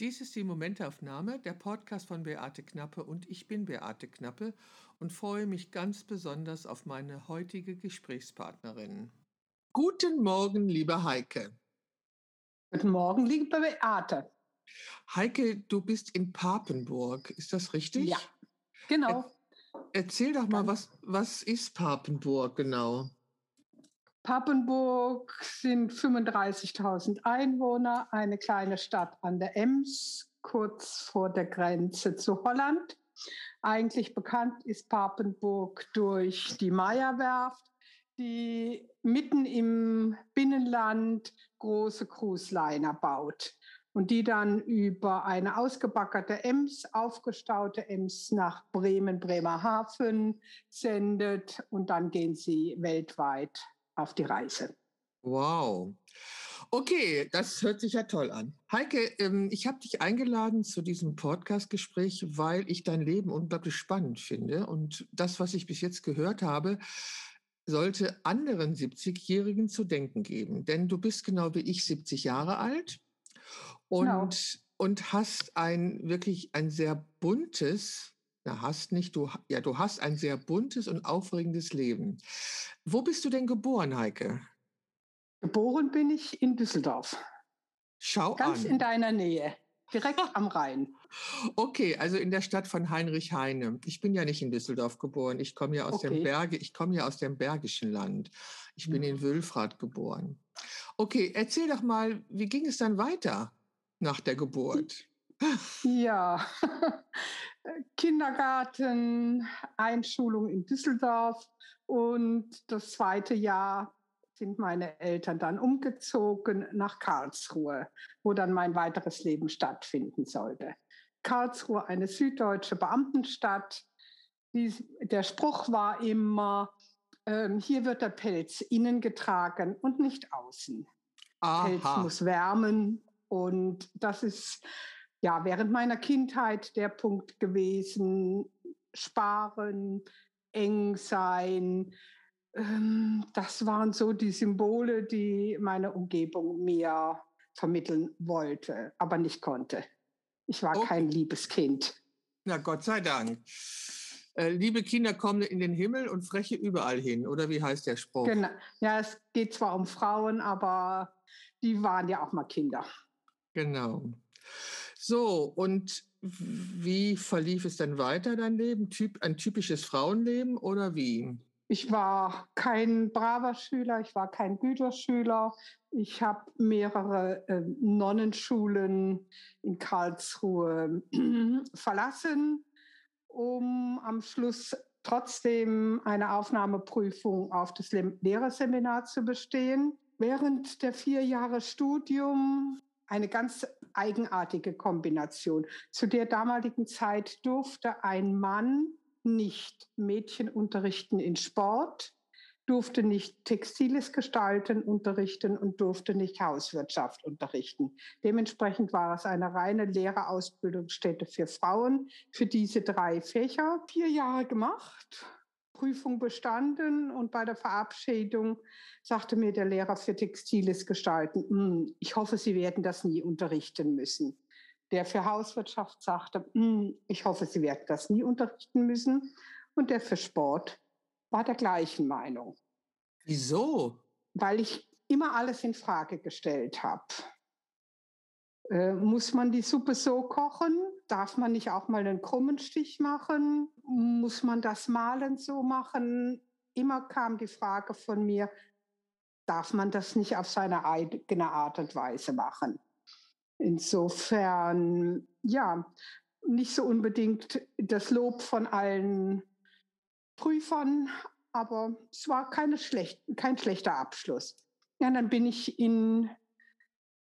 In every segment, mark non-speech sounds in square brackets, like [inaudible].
Dies ist die Momentaufnahme, der Podcast von Beate Knappe und ich bin Beate Knappe und freue mich ganz besonders auf meine heutige Gesprächspartnerin. Guten Morgen, liebe Heike. Guten Morgen, liebe Beate. Heike, du bist in Papenburg, ist das richtig? Ja, genau. Er, erzähl doch mal, was, was ist Papenburg genau? Papenburg sind 35.000 Einwohner, eine kleine Stadt an der Ems, kurz vor der Grenze zu Holland. Eigentlich bekannt ist Papenburg durch die Meierwerft, die mitten im Binnenland große Cruise-Liner baut und die dann über eine ausgebackerte Ems, aufgestaute Ems nach Bremen, Bremerhaven sendet und dann gehen sie weltweit auf die Reise. Wow. Okay, das hört sich ja toll an. Heike, ähm, ich habe dich eingeladen zu diesem Podcast-Gespräch, weil ich dein Leben unglaublich spannend finde. Und das, was ich bis jetzt gehört habe, sollte anderen 70-Jährigen zu denken geben. Denn du bist genau wie ich 70 Jahre alt und, genau. und hast ein wirklich ein sehr buntes, na, hast nicht, du, ja, du hast ein sehr buntes und aufregendes Leben. Wo bist du denn geboren, Heike? Geboren bin ich in Düsseldorf. Schau Ganz an. in deiner Nähe, direkt [laughs] am Rhein. Okay, also in der Stadt von Heinrich Heine. Ich bin ja nicht in Düsseldorf geboren. Ich komme ja aus okay. dem Berge, ich komme ja aus dem Bergischen Land. Ich bin mhm. in Wülfrath geboren. Okay, erzähl doch mal, wie ging es dann weiter nach der Geburt? Ja, [laughs] Kindergarten, Einschulung in Düsseldorf und das zweite Jahr sind meine Eltern dann umgezogen nach Karlsruhe, wo dann mein weiteres Leben stattfinden sollte. Karlsruhe, eine süddeutsche Beamtenstadt. Der Spruch war immer, ähm, hier wird der Pelz innen getragen und nicht außen. Aha. Pelz muss wärmen und das ist ja während meiner Kindheit der Punkt gewesen. Sparen, eng sein, ähm, das waren so die Symbole, die meine Umgebung mir vermitteln wollte, aber nicht konnte. Ich war okay. kein liebes Kind. Na Gott sei Dank. Äh, liebe Kinder kommen in den Himmel und freche überall hin, oder wie heißt der Spruch? Genau. Ja, es geht zwar um Frauen, aber die waren ja auch mal Kinder. Genau. So, und wie verlief es dann weiter, dein Leben? Typ, ein typisches Frauenleben oder wie? Ich war kein braver Schüler, ich war kein Güterschüler. Ich habe mehrere äh, Nonnenschulen in Karlsruhe [clears throat] verlassen, um am Schluss trotzdem eine Aufnahmeprüfung auf das Lehrerseminar zu bestehen. Während der vier Jahre Studium eine ganz eigenartige Kombination. Zu der damaligen Zeit durfte ein Mann nicht Mädchen unterrichten in Sport, durfte nicht Textiles gestalten unterrichten und durfte nicht Hauswirtschaft unterrichten. Dementsprechend war es eine reine Lehrerausbildungsstätte für Frauen für diese drei Fächer. Vier Jahre gemacht, Prüfung bestanden und bei der Verabschiedung sagte mir der Lehrer für Textiles gestalten, hm, ich hoffe, Sie werden das nie unterrichten müssen der für Hauswirtschaft sagte, hm, ich hoffe, Sie werden das nie unterrichten müssen. Und der für Sport war der gleichen Meinung. Wieso? Weil ich immer alles in Frage gestellt habe. Äh, muss man die Suppe so kochen? Darf man nicht auch mal einen krummen Stich machen? Muss man das Malen so machen? Immer kam die Frage von mir, darf man das nicht auf seine eigene Art und Weise machen? Insofern, ja, nicht so unbedingt das Lob von allen Prüfern, aber es war keine schlecht, kein schlechter Abschluss. Ja, dann bin ich in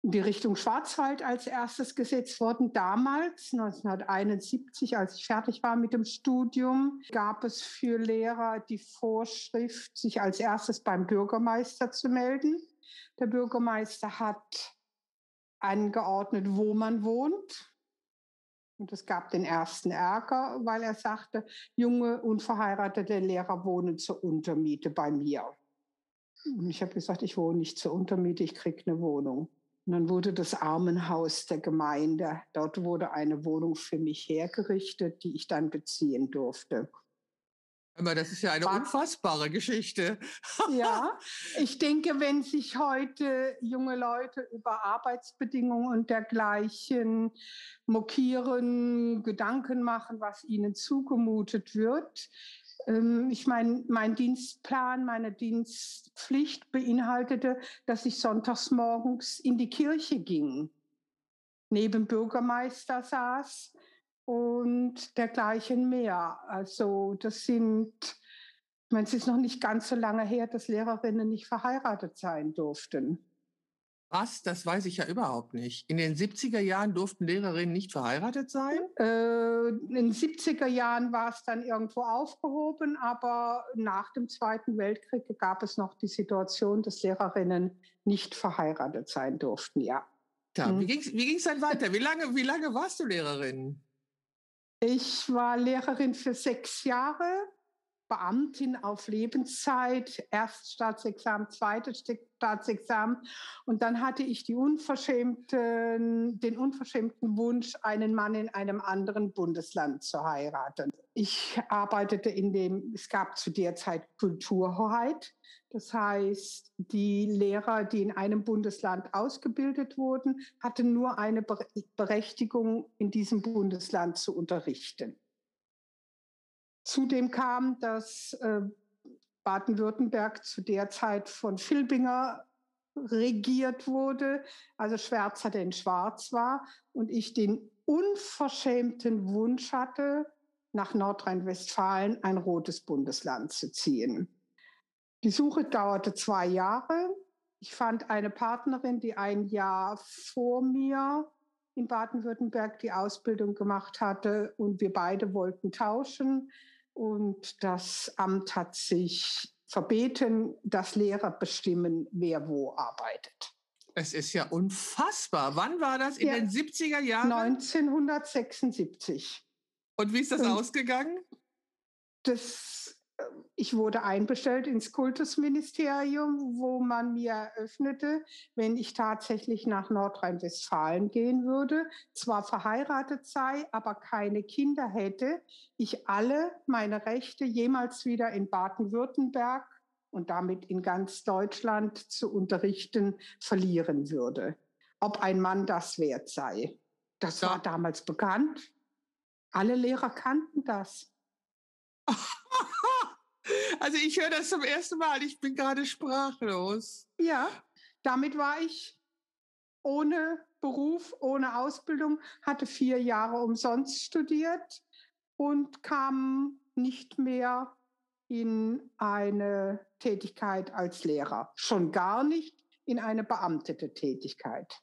die Richtung Schwarzwald als erstes gesetzt worden. Damals, 1971, als ich fertig war mit dem Studium, gab es für Lehrer die Vorschrift, sich als erstes beim Bürgermeister zu melden. Der Bürgermeister hat angeordnet, wo man wohnt. Und es gab den ersten Ärger, weil er sagte, junge, unverheiratete Lehrer wohnen zur Untermiete bei mir. Und ich habe gesagt, ich wohne nicht zur Untermiete, ich kriege eine Wohnung. Und dann wurde das Armenhaus der Gemeinde. Dort wurde eine Wohnung für mich hergerichtet, die ich dann beziehen durfte. Aber das ist ja eine unfassbare Geschichte. ja, [laughs] ich denke, wenn sich heute junge Leute über Arbeitsbedingungen und dergleichen mokieren, Gedanken machen, was ihnen zugemutet wird. Ähm, ich meine, mein Dienstplan, meine Dienstpflicht beinhaltete, dass ich sonntags morgens in die Kirche ging, neben Bürgermeister saß und dergleichen mehr. Also das sind, ich meine, es ist noch nicht ganz so lange her, dass Lehrerinnen nicht verheiratet sein durften. Was? Das weiß ich ja überhaupt nicht. In den 70er Jahren durften Lehrerinnen nicht verheiratet sein? Äh, in den 70er Jahren war es dann irgendwo aufgehoben, aber nach dem Zweiten Weltkrieg gab es noch die Situation, dass Lehrerinnen nicht verheiratet sein durften, ja. ja hm. Wie ging es dann weiter? Wie lange, wie lange warst du Lehrerin? Ich war Lehrerin für sechs Jahre, Beamtin auf Lebenszeit, erst Staatsexamen, zweites Staatsexamen. Und dann hatte ich die unverschämten, den unverschämten Wunsch, einen Mann in einem anderen Bundesland zu heiraten. Ich arbeitete in dem, es gab zu der Zeit Kulturhoheit. Das heißt, die Lehrer, die in einem Bundesland ausgebildet wurden, hatten nur eine Berechtigung, in diesem Bundesland zu unterrichten. Zudem kam, dass äh, Baden-Württemberg zu der Zeit von Filbinger regiert wurde, also Schwärzer denn schwarz war und ich den unverschämten Wunsch hatte, nach Nordrhein-Westfalen ein rotes Bundesland zu ziehen. Die Suche dauerte zwei Jahre. Ich fand eine Partnerin, die ein Jahr vor mir in Baden-Württemberg die Ausbildung gemacht hatte und wir beide wollten tauschen. Und das Amt hat sich verbeten, dass Lehrer bestimmen, wer wo arbeitet. Es ist ja unfassbar. Wann war das? In ja, den 70er Jahren? 1976. Und wie ist das und ausgegangen? Das ich wurde einbestellt ins Kultusministerium, wo man mir eröffnete, wenn ich tatsächlich nach Nordrhein-Westfalen gehen würde, zwar verheiratet sei, aber keine Kinder hätte, ich alle meine Rechte jemals wieder in Baden-Württemberg und damit in ganz Deutschland zu unterrichten verlieren würde. Ob ein Mann das wert sei. Das war damals bekannt. Alle Lehrer kannten das. [laughs] Also ich höre das zum ersten Mal. Ich bin gerade sprachlos. Ja, damit war ich ohne Beruf, ohne Ausbildung, hatte vier Jahre umsonst studiert und kam nicht mehr in eine Tätigkeit als Lehrer. Schon gar nicht in eine beamtete Tätigkeit.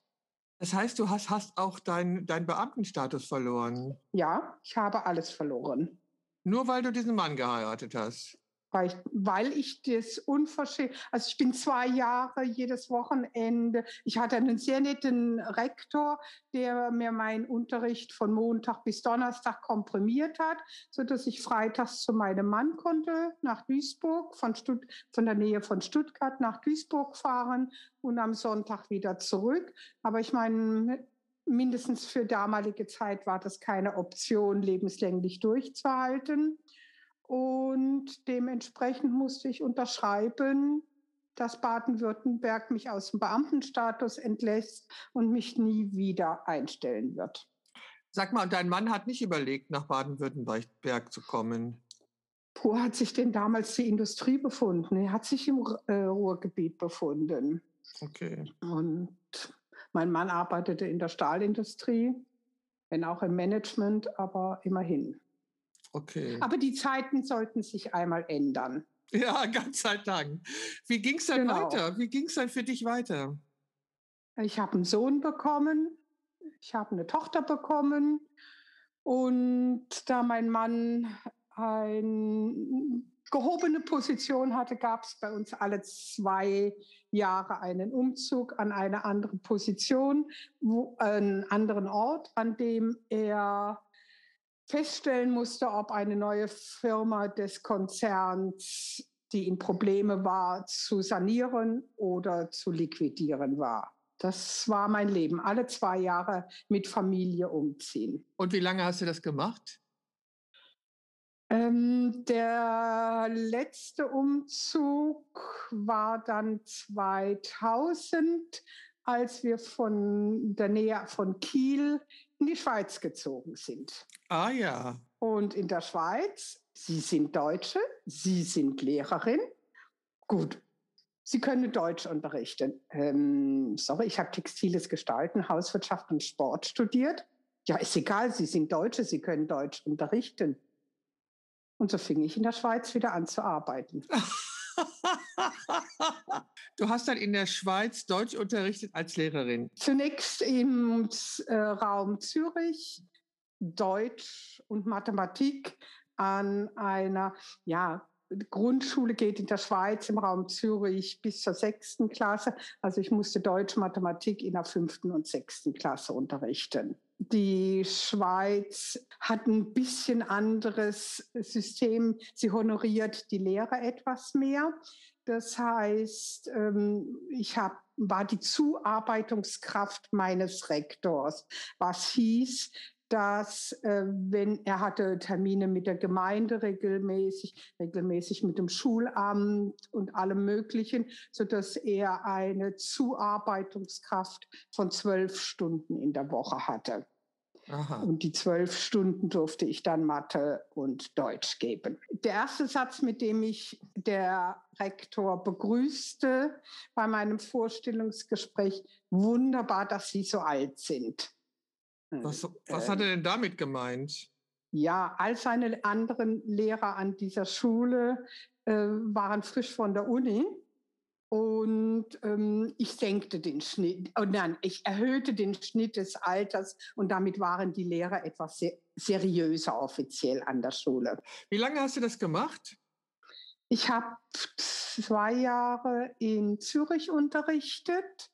Das heißt, du hast, hast auch deinen dein Beamtenstatus verloren. Ja, ich habe alles verloren. Nur weil du diesen Mann geheiratet hast weil ich, weil ich das unverschämt, also ich bin zwei Jahre jedes Wochenende, ich hatte einen sehr netten Rektor, der mir meinen Unterricht von Montag bis Donnerstag komprimiert hat, sodass ich freitags zu meinem Mann konnte, nach Duisburg, von, Stutt von der Nähe von Stuttgart nach Duisburg fahren und am Sonntag wieder zurück. Aber ich meine, mindestens für damalige Zeit war das keine Option, lebenslänglich durchzuhalten. Und dementsprechend musste ich unterschreiben, dass Baden-Württemberg mich aus dem Beamtenstatus entlässt und mich nie wieder einstellen wird. Sag mal, dein Mann hat nicht überlegt, nach Baden-Württemberg zu kommen. Wo hat sich denn damals die Industrie befunden? Er hat sich im äh, Ruhrgebiet befunden. Okay. Und mein Mann arbeitete in der Stahlindustrie, wenn auch im Management, aber immerhin. Okay. Aber die Zeiten sollten sich einmal ändern. [laughs] Ja, ganz sei Dank. Wie ging es dann genau. weiter? Wie ging es dann für dich weiter? Ich habe einen Sohn bekommen, ich habe eine Tochter bekommen und da mein Mann eine gehobene Position hatte, gab es bei uns alle zwei Jahre einen Umzug an eine andere Position, wo, einen anderen Ort, an dem er feststellen musste, ob eine neue Firma des Konzerns, die in Probleme war, zu sanieren oder zu liquidieren war. das war mein Leben. Alle zwei Jahre mit Familie umziehen. Und wie lange hast du das gemacht? Ähm, der letzte Umzug war dann 2000, als wir von der Nähe von Kiel in die Schweiz gezogen sind. Ah ja. Und in der Schweiz, Sie sind Deutsche, Sie sind Lehrerin. Gut, Sie können Deutsch unterrichten. Ähm, sorry, ich habe textiles Gestalten, Hauswirtschaft und Sport studiert. Ja, ist egal, Sie sind Deutsche, Sie können Deutsch unterrichten. Und so fing ich in der Schweiz wieder an zu arbeiten. [laughs] [laughs] du hast dann in der Schweiz Deutsch unterrichtet als Lehrerin? Zunächst im äh, Raum Zürich, Deutsch und Mathematik an einer, ja, Grundschule geht in der Schweiz im Raum Zürich bis zur sechsten Klasse. Also ich musste Deutsch, Mathematik in der fünften und sechsten Klasse unterrichten. Die Schweiz hat ein bisschen anderes System. Sie honoriert die Lehrer etwas mehr. Das heißt, ähm, ich hab, war die Zuarbeitungskraft meines Rektors, was hieß, dass äh, wenn er hatte Termine mit der Gemeinde regelmäßig, regelmäßig mit dem Schulamt und allem Möglichen, so dass er eine Zuarbeitungskraft von zwölf Stunden in der Woche hatte. Aha. Und die zwölf Stunden durfte ich dann Mathe und Deutsch geben. Der erste Satz, mit dem ich der Rektor begrüßte bei meinem Vorstellungsgespräch, wunderbar, dass Sie so alt sind. Was, was hat er denn damit gemeint? Ja, all seine anderen Lehrer an dieser Schule äh, waren frisch von der Uni. Und ähm, ich senkte den Schnitt, oh nein, ich erhöhte den Schnitt des Alters und damit waren die Lehrer etwas ser seriöser offiziell an der Schule. Wie lange hast du das gemacht? Ich habe zwei Jahre in Zürich unterrichtet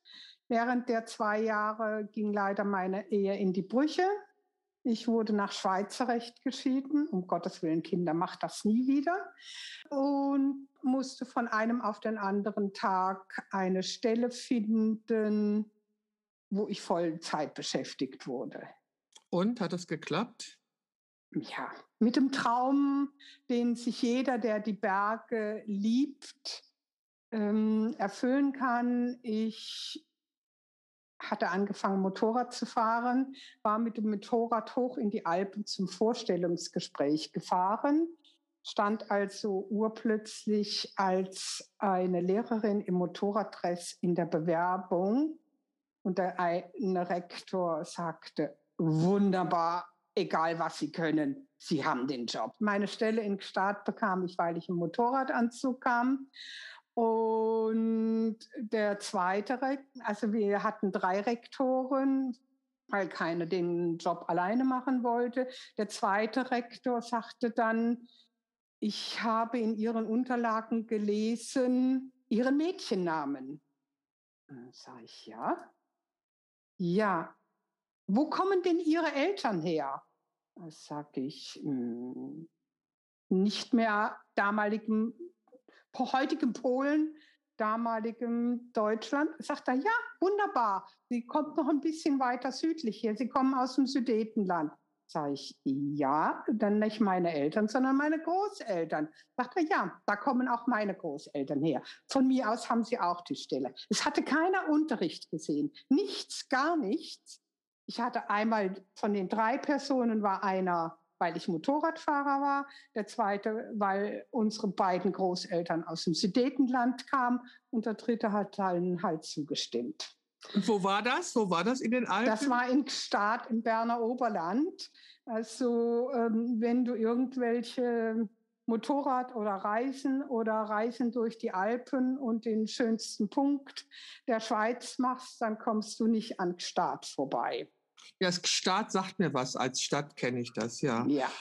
Während der zwei Jahre ging leider meine Ehe in die Brüche. Ich wurde nach Schweizer Recht geschieden. Um Gottes Willen, Kinder, macht das nie wieder. Und musste von einem auf den anderen Tag eine Stelle finden, wo ich Vollzeit beschäftigt wurde. Und hat das geklappt? Ja, mit dem Traum, den sich jeder, der die Berge liebt, ähm, erfüllen kann. Ich hatte angefangen, Motorrad zu fahren, war mit dem Motorrad hoch in die Alpen zum Vorstellungsgespräch gefahren, stand also urplötzlich als eine Lehrerin im Motorraddress in der Bewerbung und der eine Rektor sagte, wunderbar, egal was Sie können, Sie haben den Job. Meine Stelle in Gstaad bekam ich, weil ich im Motorradanzug kam. Und der zweite, also wir hatten drei Rektoren, weil keiner den Job alleine machen wollte. Der zweite Rektor sagte dann, ich habe in Ihren Unterlagen gelesen, Ihren Mädchennamen. Sag ich, ja. Ja. Wo kommen denn Ihre Eltern her? Sag ich, hm, nicht mehr damaligem heutigem Polen, damaligem Deutschland, sagt er, ja, wunderbar, sie kommt noch ein bisschen weiter südlich hier, sie kommen aus dem Sudetenland. Sag ich, ja, dann nicht meine Eltern, sondern meine Großeltern. Sagt er, ja, da kommen auch meine Großeltern her. Von mir aus haben sie auch die Stelle. Es hatte keiner Unterricht gesehen. Nichts, gar nichts. Ich hatte einmal von den drei Personen war einer weil ich Motorradfahrer war. Der zweite, weil unsere beiden Großeltern aus dem Sudetenland kamen. Und der dritte hat dann halt zugestimmt. Und wo war das? Wo war das in den Alpen? Das war in Gstaad im Berner Oberland. Also ähm, wenn du irgendwelche Motorrad oder Reisen oder Reisen durch die Alpen und den schönsten Punkt der Schweiz machst, dann kommst du nicht an Gstaad vorbei. Ja, das Staat sagt mir was. Als Stadt kenne ich das, ja. Ja.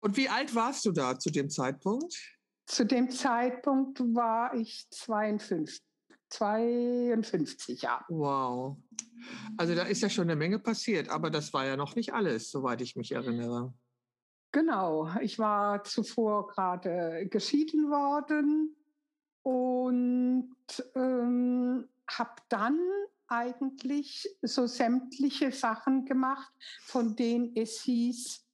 Und wie alt warst du da zu dem Zeitpunkt? Zu dem Zeitpunkt war ich 52. 52, ja. Wow. Also da ist ja schon eine Menge passiert, aber das war ja noch nicht alles, soweit ich mich erinnere. Genau, ich war zuvor gerade geschieden worden und ähm, habe dann eigentlich so sämtliche Sachen gemacht, von denen es hieß,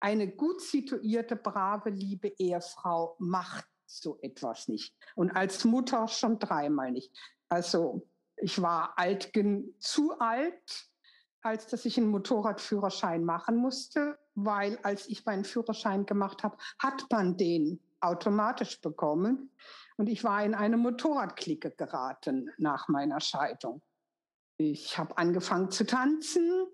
eine gut situierte, brave, liebe Ehefrau macht so etwas nicht. Und als Mutter schon dreimal nicht. Also ich war alt, zu alt, als dass ich einen Motorradführerschein machen musste, weil als ich meinen Führerschein gemacht habe, hat man den automatisch bekommen. Und ich war in eine Motorradklicke geraten nach meiner Scheidung. Ich habe angefangen zu tanzen.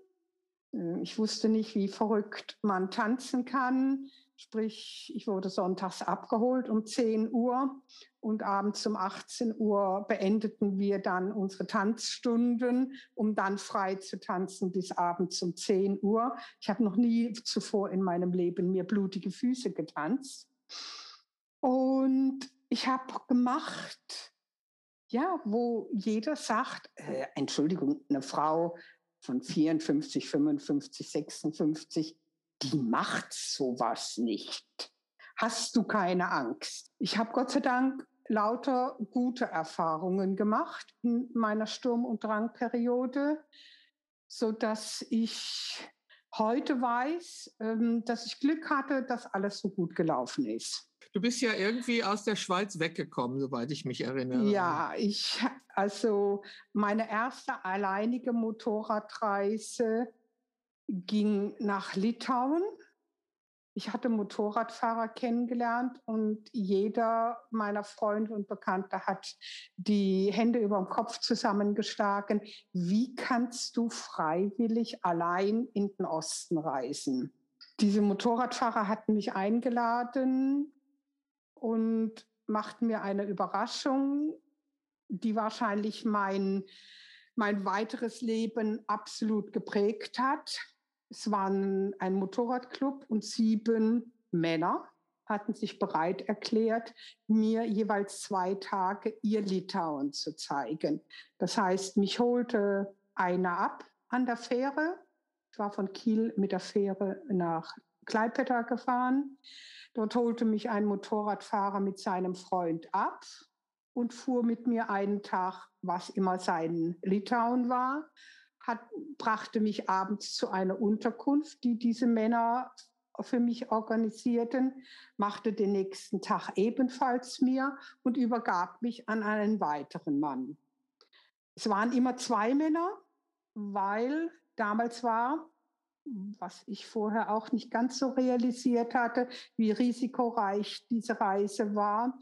Äh, ich wusste nicht, wie verrückt man tanzen kann. Sprich, ich wurde sonntags abgeholt um 10 Uhr und abends um 18 Uhr beendeten wir dann unsere Tanzstunden, um dann frei zu tanzen bis abends um 10 Uhr. Ich habe noch nie zuvor in meinem Leben mir blutige Füße getanzt. Und ich habe gemacht, ja, wo jeder sagt, äh, Entschuldigung, eine Frau von 54, 55, 56, die macht sowas nicht. Hast du keine Angst? Ich habe Gott sei Dank lauter gute Erfahrungen gemacht in meiner Sturm- und Drangperiode, so dass ich heute weiß, ähm, dass ich Glück hatte, dass alles so gut gelaufen ist. Du bist ja irgendwie aus der Schweiz weggekommen, soweit ich mich erinnere. Ja, ich, also meine erste alleinige Motorradreise ging nach Litauen. Ich hatte Motorradfahrer kennengelernt und jeder meiner Freunde und Bekannte hat die Hände über dem Kopf zusammengeschlagen. Wie kannst du freiwillig allein in den Osten reisen? Diese Motorradfahrer hatten mich eingeladen und machten mir eine Überraschung, die wahrscheinlich mein, mein weiteres Leben absolut geprägt hat. Es waren ein Motorradclub und sieben Männer hatten sich bereit erklärt, mir jeweils zwei Tage ihr Litauen zu zeigen. Das heißt, mich holte einer ab an der Fähre. Ich war von Kiel mit der Fähre nach Klaipeda gefahren. Dort holte mich ein Motorradfahrer mit seinem Freund ab und fuhr mit mir einen Tag, was immer sein Litauen war, hat, brachte mich abends zu einer Unterkunft, die diese Männer für mich organisierten, machte den nächsten Tag ebenfalls mir und übergab mich an einen weiteren Mann. Es waren immer zwei Männer, weil damals war, was ich vorher auch nicht ganz so realisiert hatte, wie risikoreich diese Reise war,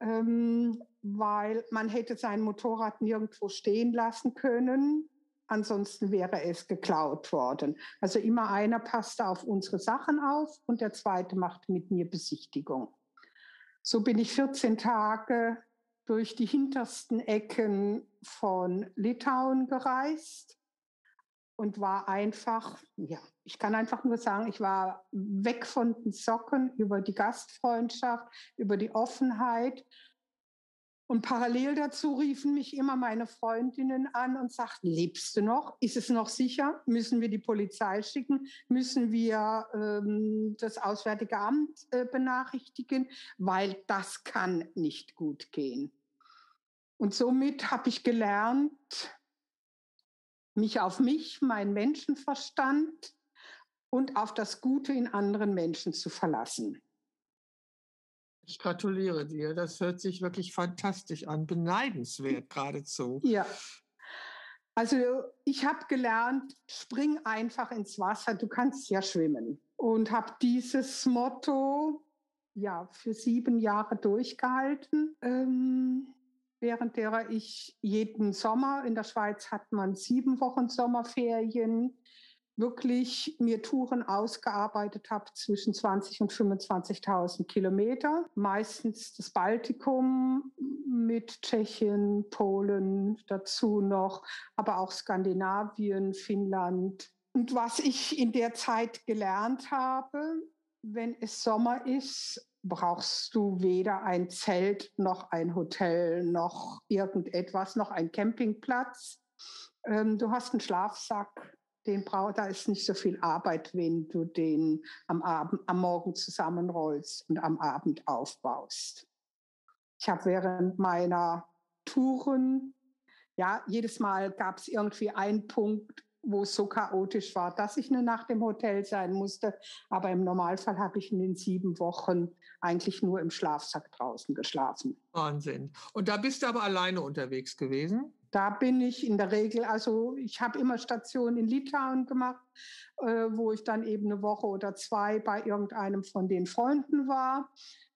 ähm, weil man hätte sein Motorrad nirgendwo stehen lassen können. Ansonsten wäre es geklaut worden. Also immer einer passte auf unsere Sachen auf und der zweite machte mit mir Besichtigung. So bin ich 14 Tage durch die hintersten Ecken von Litauen gereist und war einfach, ja, ich kann einfach nur sagen, ich war weg von den Socken über die Gastfreundschaft, über die Offenheit. Und parallel dazu riefen mich immer meine Freundinnen an und sagten, lebst du noch? Ist es noch sicher? Müssen wir die Polizei schicken? Müssen wir ähm, das Auswärtige Amt äh, benachrichtigen? Weil das kann nicht gut gehen. Und somit habe ich gelernt, mich auf mich, meinen Menschenverstand und auf das Gute in anderen Menschen zu verlassen. Ich gratuliere dir. Das hört sich wirklich fantastisch an, beneidenswert [laughs] geradezu. Ja. Also ich habe gelernt, spring einfach ins Wasser, du kannst ja schwimmen. Und habe dieses Motto ja für sieben Jahre durchgehalten. Ähm, während derer ich jeden Sommer, in der Schweiz hat man sieben Wochen Sommerferien, wirklich mir Touren ausgearbeitet habe zwischen 20 und 25.000 Kilometer. Meistens das Baltikum mit Tschechien, Polen dazu noch, aber auch Skandinavien, Finnland. Und was ich in der Zeit gelernt habe, wenn es Sommer ist, brauchst du weder ein Zelt noch ein Hotel noch irgendetwas, noch ein Campingplatz. Ähm, du hast einen Schlafsack, den brauch, da ist nicht so viel Arbeit, wenn du den am, Abend, am Morgen zusammenrollst und am Abend aufbaust. Ich habe während meiner Touren ja, jedes Mal gab es irgendwie einen Punkt, wo es so chaotisch war, dass ich eine Nacht im Hotel sein musste. Aber im Normalfall habe ich in den sieben Wochen eigentlich nur im Schlafsack draußen geschlafen. Wahnsinn. Und da bist du aber alleine unterwegs gewesen? Da bin ich in der Regel, also ich habe immer Stationen in Litauen gemacht, äh, wo ich dann eben eine Woche oder zwei bei irgendeinem von den Freunden war.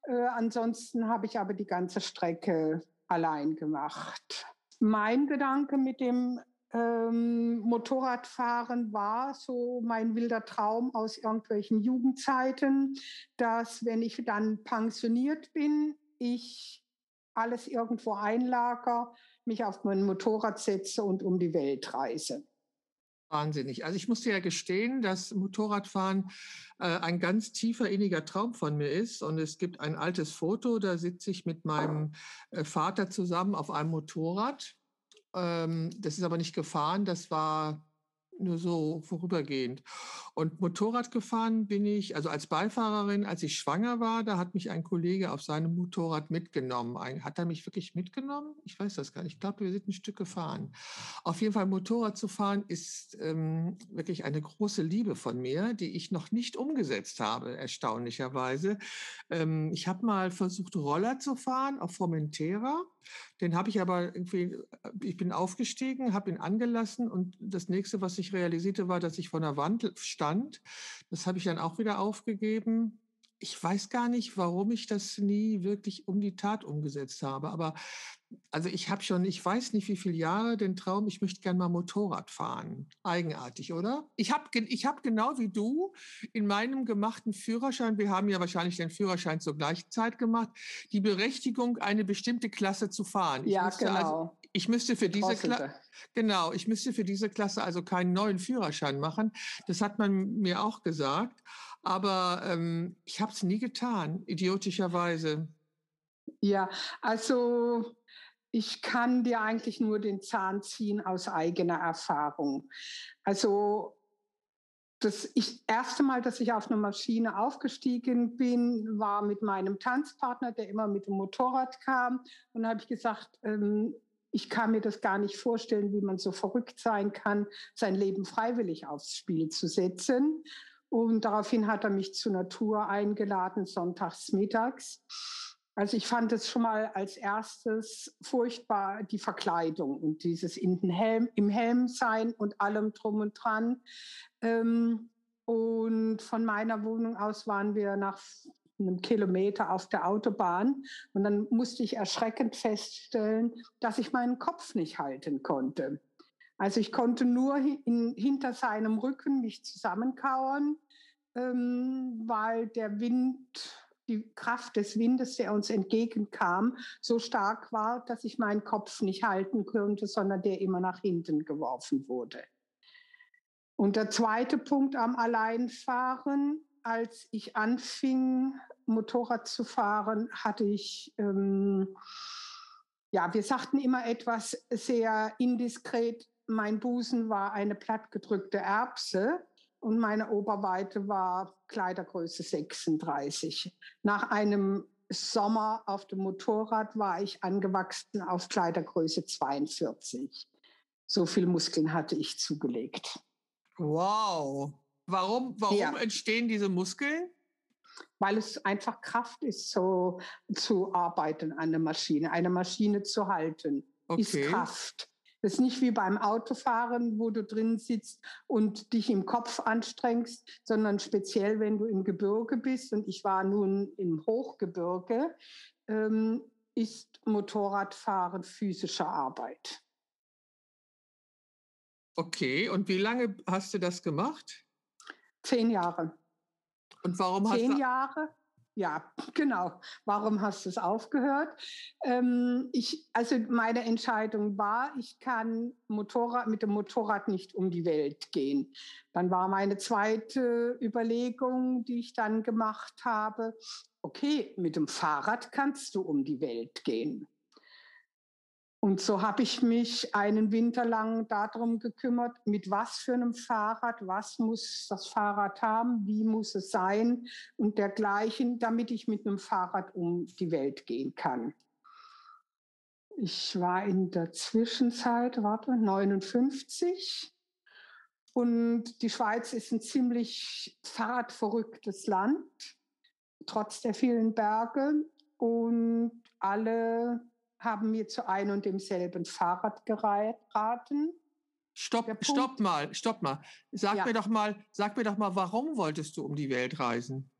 Äh, ansonsten habe ich aber die ganze Strecke allein gemacht. Mein Gedanke mit dem ähm, Motorradfahren war so mein wilder Traum aus irgendwelchen Jugendzeiten, dass wenn ich dann pensioniert bin, ich alles irgendwo einlager, mich auf mein Motorrad setze und um die Welt reise. Wahnsinnig. Also ich muss dir ja gestehen, dass Motorradfahren äh, ein ganz tiefer, inniger Traum von mir ist. Und es gibt ein altes Foto, da sitze ich mit meinem äh, Vater zusammen auf einem Motorrad. Ähm, das ist aber nicht gefahren, das war nur so vorübergehend. Und Motorrad gefahren bin ich, also als Beifahrerin, als ich schwanger war, da hat mich ein Kollege auf seinem Motorrad mitgenommen. Ein, hat er mich wirklich mitgenommen? Ich weiß das gar nicht. Ich glaube, wir sind ein Stück gefahren. Auf jeden Fall Motorrad zu fahren ist ähm, wirklich eine große Liebe von mir, die ich noch nicht umgesetzt habe, erstaunlicherweise. Ähm, ich habe mal versucht, Roller zu fahren auf Formentera. Den habe ich aber irgendwie, äh, ich bin aufgestiegen, habe ihn angelassen und das nächste, was ich realisierte, war, dass ich vor einer Wand stand. Das habe ich dann auch wieder aufgegeben. Ich weiß gar nicht, warum ich das nie wirklich um die Tat umgesetzt habe. Aber also ich habe schon, ich weiß nicht wie viele Jahre den Traum, ich möchte gerne mal Motorrad fahren. Eigenartig, oder? Ich habe ich hab genau wie du in meinem gemachten Führerschein, wir haben ja wahrscheinlich den Führerschein zur gleichen Zeit gemacht, die Berechtigung, eine bestimmte Klasse zu fahren. Ich ja, also genau. Also, ich müsste für diese Klasse, genau, ich müsste für diese Klasse also keinen neuen Führerschein machen. Das hat man mir auch gesagt. Aber ähm, ich habe es nie getan, idiotischerweise. Ja, also ich kann dir eigentlich nur den Zahn ziehen aus eigener Erfahrung. Also das ich, erste Mal, dass ich auf eine Maschine aufgestiegen bin, war mit meinem Tanzpartner, der immer mit dem Motorrad kam. Und da habe ich gesagt, ähm, ich kann mir das gar nicht vorstellen, wie man so verrückt sein kann, sein Leben freiwillig aufs Spiel zu setzen. Und daraufhin hat er mich zur Natur eingeladen, sonntags mittags. Also ich fand es schon mal als erstes furchtbar, die Verkleidung und dieses in den Helm, im Helm sein und allem drum und dran. Ähm, und von meiner Wohnung aus waren wir nach einem Kilometer auf der Autobahn und dann musste ich erschreckend feststellen, dass ich meinen Kopf nicht halten konnte. Also ich konnte nur in, hinter seinem Rücken mich zusammenkauern, ähm, weil der Wind die Kraft des Windes, der uns entgegenkam, so stark war, dass ich meinen Kopf nicht halten konnte, sondern der immer nach hinten geworfen wurde. Und der zweite Punkt am Alleinfahren, als ich anfing, Motorrad zu fahren, hatte ich, ähm, ja, wir sagten immer etwas sehr indiskret, mein Busen war eine plattgedrückte Erbse und meine Oberweite war Kleidergröße 36. Nach einem Sommer auf dem Motorrad war ich angewachsen auf Kleidergröße 42. So viel Muskeln hatte ich zugelegt. Wow. Warum, warum ja. entstehen diese Muskeln? Weil es einfach Kraft ist, so zu arbeiten an der Maschine. Eine Maschine zu halten, okay. ist Kraft. Das ist nicht wie beim Autofahren, wo du drin sitzt und dich im Kopf anstrengst, sondern speziell, wenn du im Gebirge bist. Und ich war nun im Hochgebirge, ähm, ist Motorradfahren physische Arbeit. Okay, und wie lange hast du das gemacht? Zehn Jahre. Und warum hast du? Zehn Jahre. Ja, genau. Warum hast du es aufgehört? Ähm, ich, also meine Entscheidung war, ich kann Motorrad, mit dem Motorrad nicht um die Welt gehen. Dann war meine zweite Überlegung, die ich dann gemacht habe, okay, mit dem Fahrrad kannst du um die Welt gehen. Und so habe ich mich einen Winter lang darum gekümmert, mit was für einem Fahrrad, was muss das Fahrrad haben, wie muss es sein und dergleichen, damit ich mit einem Fahrrad um die Welt gehen kann. Ich war in der Zwischenzeit, warte, 59. Und die Schweiz ist ein ziemlich fahrradverrücktes Land, trotz der vielen Berge. Und alle haben mir zu einem und demselben Fahrrad geraten. Stopp, stopp mal, stopp mal. Sag ja. mir doch mal, sag mir doch mal, warum wolltest du um die Welt reisen?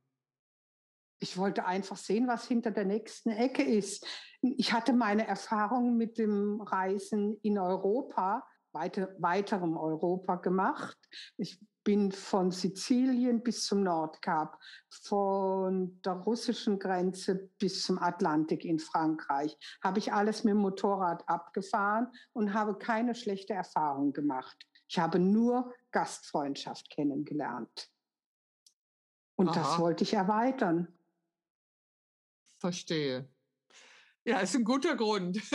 Ich wollte einfach sehen, was hinter der nächsten Ecke ist. Ich hatte meine Erfahrungen mit dem Reisen in Europa, weiter, weiterem Europa gemacht. Ich bin von Sizilien bis zum Nordkap, von der russischen Grenze bis zum Atlantik in Frankreich. Habe ich alles mit dem Motorrad abgefahren und habe keine schlechte Erfahrung gemacht. Ich habe nur Gastfreundschaft kennengelernt. Und Aha. das wollte ich erweitern. Verstehe. Ja, ist ein guter Grund. [laughs]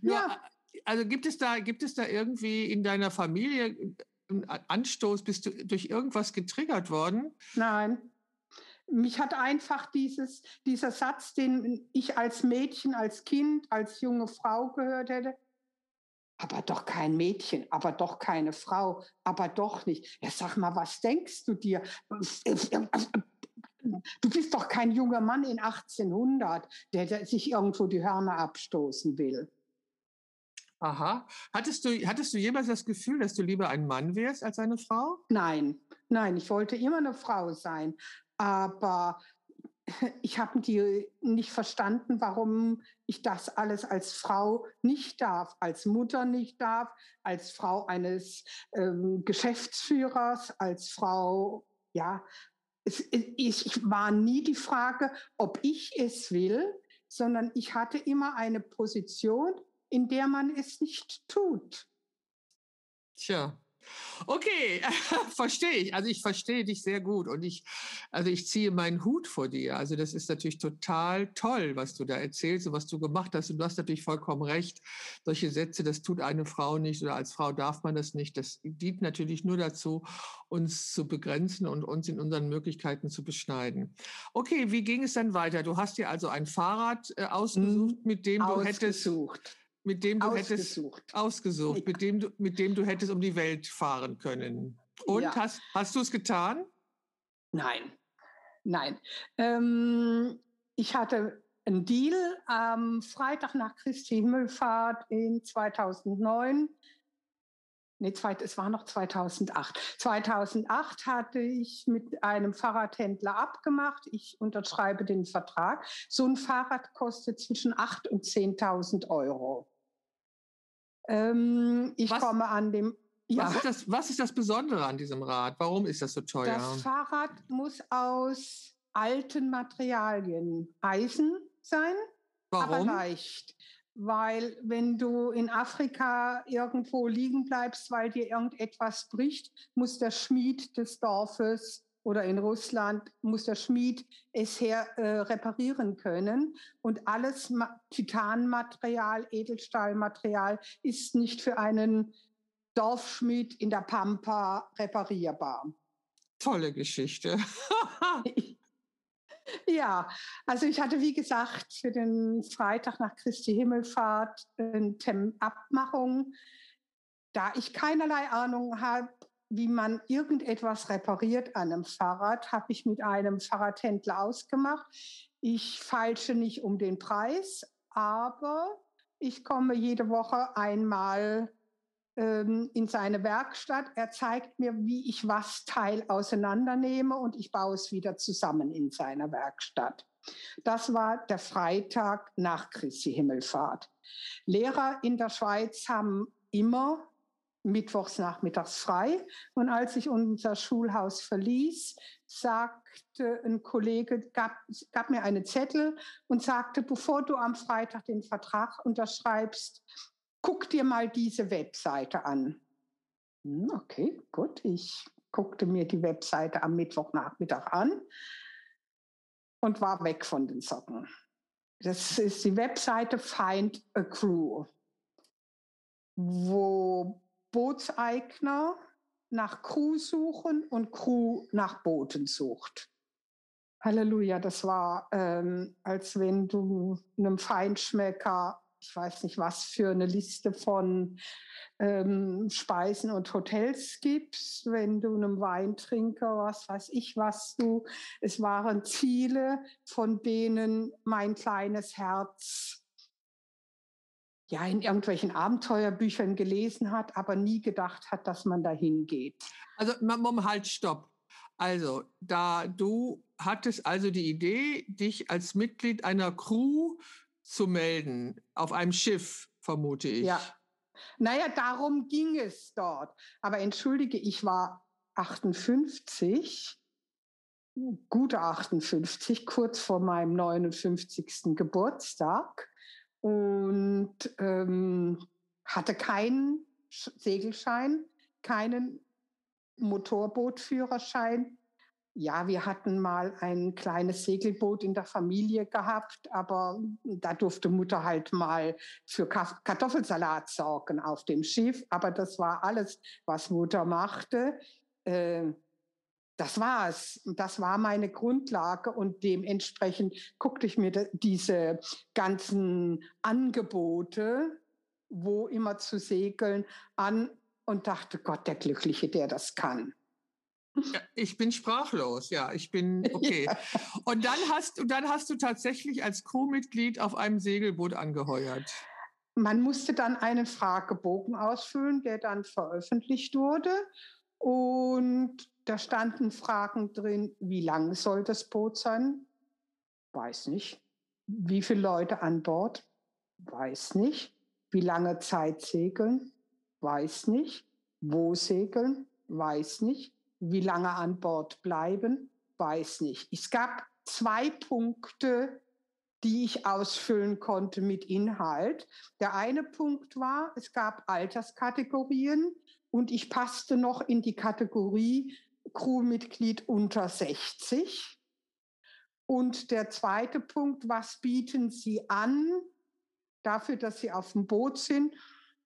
Ja. Also gibt es da, gibt es da irgendwie in deiner Familie Anstoß? Bist du durch irgendwas getriggert worden? Nein. Mich hat einfach dieses, dieser Satz, den ich als Mädchen, als Kind, als junge Frau gehört hätte, aber doch kein Mädchen, aber doch keine Frau, aber doch nicht. Ja, sag mal, was denkst du dir? Du bist doch kein junger Mann in 1800, der, der sich irgendwo die Hörner abstoßen will. Aha. Hattest du, hattest du jemals das Gefühl, dass du lieber ein Mann wärst als eine Frau? Nein, nein, ich wollte immer eine Frau sein. Aber [laughs] ich habe die nicht verstanden, warum ich das alles als Frau nicht darf, als Mutter nicht darf, als Frau eines ähm, Geschäftsführers, als Frau, ja, es, ich war nie die Frage, ob ich es will, sondern ich hatte immer eine Position, in der man es nicht tut. Tja, Okay, [laughs] verstehe ich. Also ich verstehe dich sehr gut und ich, also ich ziehe meinen Hut vor dir. Also das ist natürlich total toll, was du da erzählst und was du gemacht hast. Und du hast natürlich vollkommen recht. Solche Sätze, das tut eine Frau nicht oder als Frau darf man das nicht. Das dient natürlich nur dazu, uns zu begrenzen und uns in unseren Möglichkeiten zu beschneiden. Okay, wie ging es dann weiter? Du hast dir also ein Fahrrad äh, ausgesucht, hm, mit dem du hättest mit dem du ausgesucht. hättest ausgesucht, ja. mit dem du mit dem du hättest um die Welt fahren können. Und ja. hast hast du es getan? Nein, nein. Ähm, ich hatte einen Deal am Freitag nach Christi Himmelfahrt in 2009 nee, es war noch 2008. 2008 hatte ich mit einem Fahrradhändler abgemacht, ich unterschreibe den Vertrag. So ein Fahrrad kostet zwischen 8.000 und 10.000 Euro. Ähm, ich was, komme an dem. Ja. Was, ist das, was ist das Besondere an diesem Rad? Warum ist das so teuer? Das Fahrrad muss aus alten Materialien Eisen sein, Warum? aber leicht weil wenn du in Afrika irgendwo liegen bleibst, weil dir irgendetwas bricht, muss der Schmied des Dorfes oder in Russland muss der Schmied es her äh, reparieren können. Und alles Ma Titanmaterial, Edelstahlmaterial ist nicht für einen Dorfschmied in der Pampa reparierbar. Tolle Geschichte. [laughs] Ja, also ich hatte, wie gesagt, für den Freitag nach Christi Himmelfahrt eine Abmachung. Da ich keinerlei Ahnung habe, wie man irgendetwas repariert an einem Fahrrad, habe ich mit einem Fahrradhändler ausgemacht. Ich falsche nicht um den Preis, aber ich komme jede Woche einmal ähm, in seine Werkstatt. Er zeigt mir, wie ich was Teil auseinandernehme und ich baue es wieder zusammen in seiner Werkstatt. Das war der Freitag nach Christi Himmelfahrt. Lehrer in der Schweiz haben immer mittwochs nachmittags frei. Und als ich unser Schulhaus verließ, sagte ein Kollege, gab, gab mir einen Zettel und sagte, bevor du am Freitag den Vertrag unterschreibst, guck dir mal diese Webseite an. Hm, okay, gut. Ich guckte mir die Webseite am Mittwochnachmittag an und war weg von den Socken. Das ist die Webseite Find a Crew, wo Bootseigner nach Crew suchen und Crew nach Booten sucht. Halleluja, das war, ähm, als wenn du einem Feinschmecker ich weiß nicht, was für eine Liste von ähm, Speisen und Hotels gibst, wenn du einem Weintrinker, was weiß ich, was du. Es waren Ziele, von denen mein kleines Herz ja in irgendwelchen Abenteuerbüchern gelesen hat, aber nie gedacht hat, dass man dahin geht. Also, Mom, halt, stopp. Also, da du hattest also die Idee, dich als Mitglied einer Crew zu melden, auf einem Schiff, vermute ich. Ja. Naja, darum ging es dort. Aber entschuldige, ich war 58, gute 58, kurz vor meinem 59. Geburtstag und ähm, hatte keinen Segelschein, keinen Motorbootführerschein. Ja, wir hatten mal ein kleines Segelboot in der Familie gehabt, aber da durfte Mutter halt mal für Kartoffelsalat sorgen auf dem Schiff. Aber das war alles, was Mutter machte. Äh, das war es. Das war meine Grundlage und dementsprechend guckte ich mir diese ganzen Angebote, wo immer zu segeln, an und dachte, Gott, der Glückliche, der das kann. Ja, ich bin sprachlos, ja, ich bin [laughs] okay. Ja. Und dann hast, dann hast du tatsächlich als Crewmitglied auf einem Segelboot angeheuert. Man musste dann einen Fragebogen ausfüllen, der dann veröffentlicht wurde. Und da standen Fragen drin, wie lang soll das Boot sein? Weiß nicht. Wie viele Leute an Bord? Weiß nicht. Wie lange Zeit segeln? Weiß nicht. Wo segeln? Weiß nicht. Wie lange an Bord bleiben? Weiß nicht. Es gab zwei Punkte, die ich ausfüllen konnte mit Inhalt. Der eine Punkt war, es gab Alterskategorien und ich passte noch in die Kategorie Crewmitglied unter 60. Und der zweite Punkt, was bieten Sie an dafür, dass Sie auf dem Boot sind?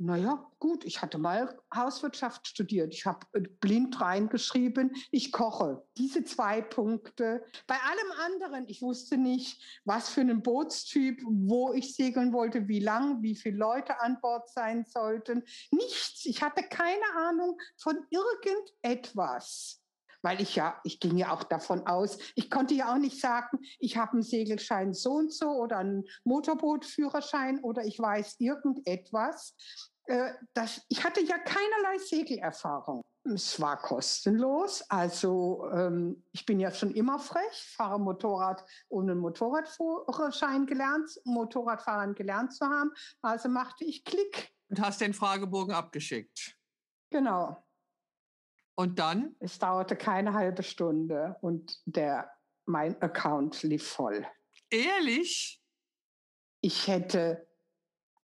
Naja, gut, ich hatte mal Hauswirtschaft studiert. Ich habe äh, blind reingeschrieben, ich koche. Diese zwei Punkte. Bei allem anderen, ich wusste nicht, was für einen Bootstyp, wo ich segeln wollte, wie lang, wie viele Leute an Bord sein sollten. Nichts. Ich hatte keine Ahnung von irgendetwas weil ich ja, ich ging ja auch davon aus, ich konnte ja auch nicht sagen, ich habe einen Segelschein so und so oder einen Motorbootführerschein oder ich weiß irgendetwas. Äh, das, ich hatte ja keinerlei Segelerfahrung. Es war kostenlos, also ähm, ich bin ja schon immer frech, fahre Motorrad ohne Motorradführerschein gelernt, Motorradfahren gelernt zu haben. Also machte ich Klick. Und hast den Fragebogen abgeschickt. Genau. Und dann? Es dauerte keine halbe Stunde und der, mein Account lief voll. Ehrlich? Ich hätte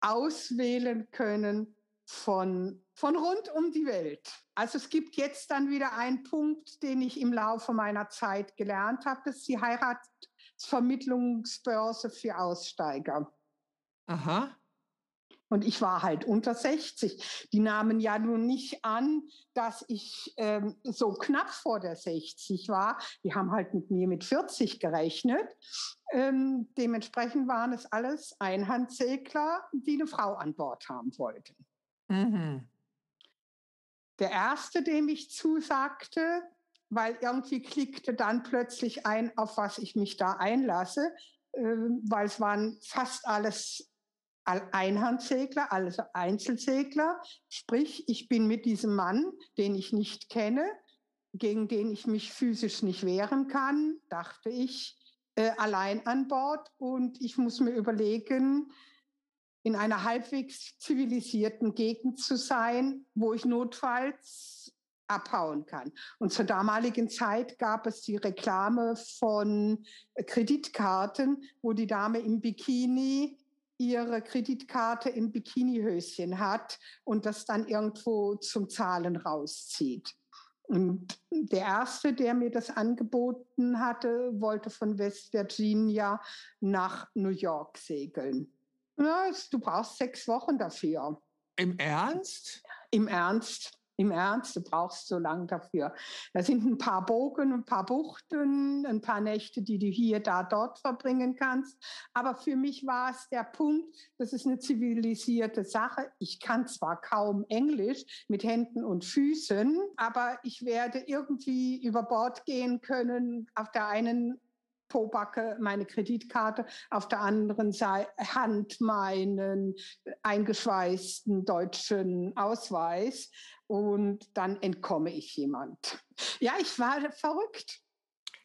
auswählen können von, von rund um die Welt. Also es gibt jetzt dann wieder einen Punkt, den ich im Laufe meiner Zeit gelernt habe, das ist die Heiratsvermittlungsbörse für Aussteiger. Aha. Und ich war halt unter 60. Die nahmen ja nun nicht an, dass ich ähm, so knapp vor der 60 war. Die haben halt mit mir mit 40 gerechnet. Ähm, dementsprechend waren es alles Einhandsegler, die eine Frau an Bord haben wollten. Mhm. Der erste, dem ich zusagte, weil irgendwie klickte dann plötzlich ein, auf was ich mich da einlasse, äh, weil es waren fast alles Einhandsegler, also Einzelsegler. Sprich, ich bin mit diesem Mann, den ich nicht kenne, gegen den ich mich physisch nicht wehren kann, dachte ich, äh, allein an Bord. Und ich muss mir überlegen, in einer halbwegs zivilisierten Gegend zu sein, wo ich notfalls abhauen kann. Und zur damaligen Zeit gab es die Reklame von Kreditkarten, wo die Dame im Bikini ihre Kreditkarte im Bikinihöschen hat und das dann irgendwo zum Zahlen rauszieht. Und der erste, der mir das angeboten hatte, wollte von West Virginia nach New York segeln. Du brauchst sechs Wochen dafür. Im Ernst? Im Ernst. Im Ernst, du brauchst so lange dafür. Da sind ein paar Bogen, ein paar Buchten, ein paar Nächte, die du hier, da, dort verbringen kannst. Aber für mich war es der Punkt, das ist eine zivilisierte Sache. Ich kann zwar kaum Englisch mit Händen und Füßen, aber ich werde irgendwie über Bord gehen können. Auf der einen Pobacke meine Kreditkarte, auf der anderen Hand meinen eingeschweißten deutschen Ausweis und dann entkomme ich jemand. Ja, ich war verrückt.